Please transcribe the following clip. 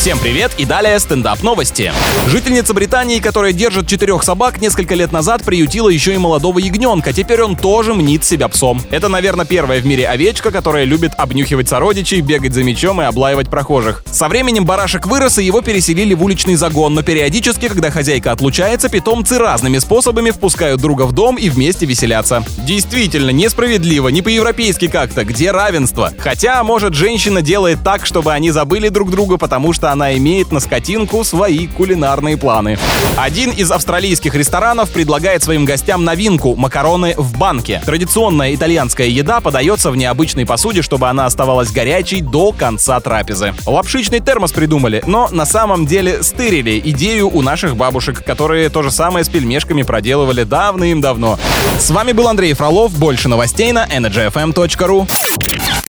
Всем привет и далее стендап новости. Жительница Британии, которая держит четырех собак, несколько лет назад приютила еще и молодого ягненка. Теперь он тоже мнит себя псом. Это, наверное, первая в мире овечка, которая любит обнюхивать сородичей, бегать за мечом и облаивать прохожих. Со временем барашек вырос и его переселили в уличный загон, но периодически, когда хозяйка отлучается, питомцы разными способами впускают друга в дом и вместе веселятся. Действительно, несправедливо, не по-европейски как-то, где равенство? Хотя, может, женщина делает так, чтобы они забыли друг друга, потому что она имеет на скотинку свои кулинарные планы. Один из австралийских ресторанов предлагает своим гостям новинку – макароны в банке. Традиционная итальянская еда подается в необычной посуде, чтобы она оставалась горячей до конца трапезы. Лапшичный термос придумали, но на самом деле стырили идею у наших бабушек, которые то же самое с пельмешками проделывали давным-давно. С вами был Андрей Фролов. Больше новостей на energyfm.ru.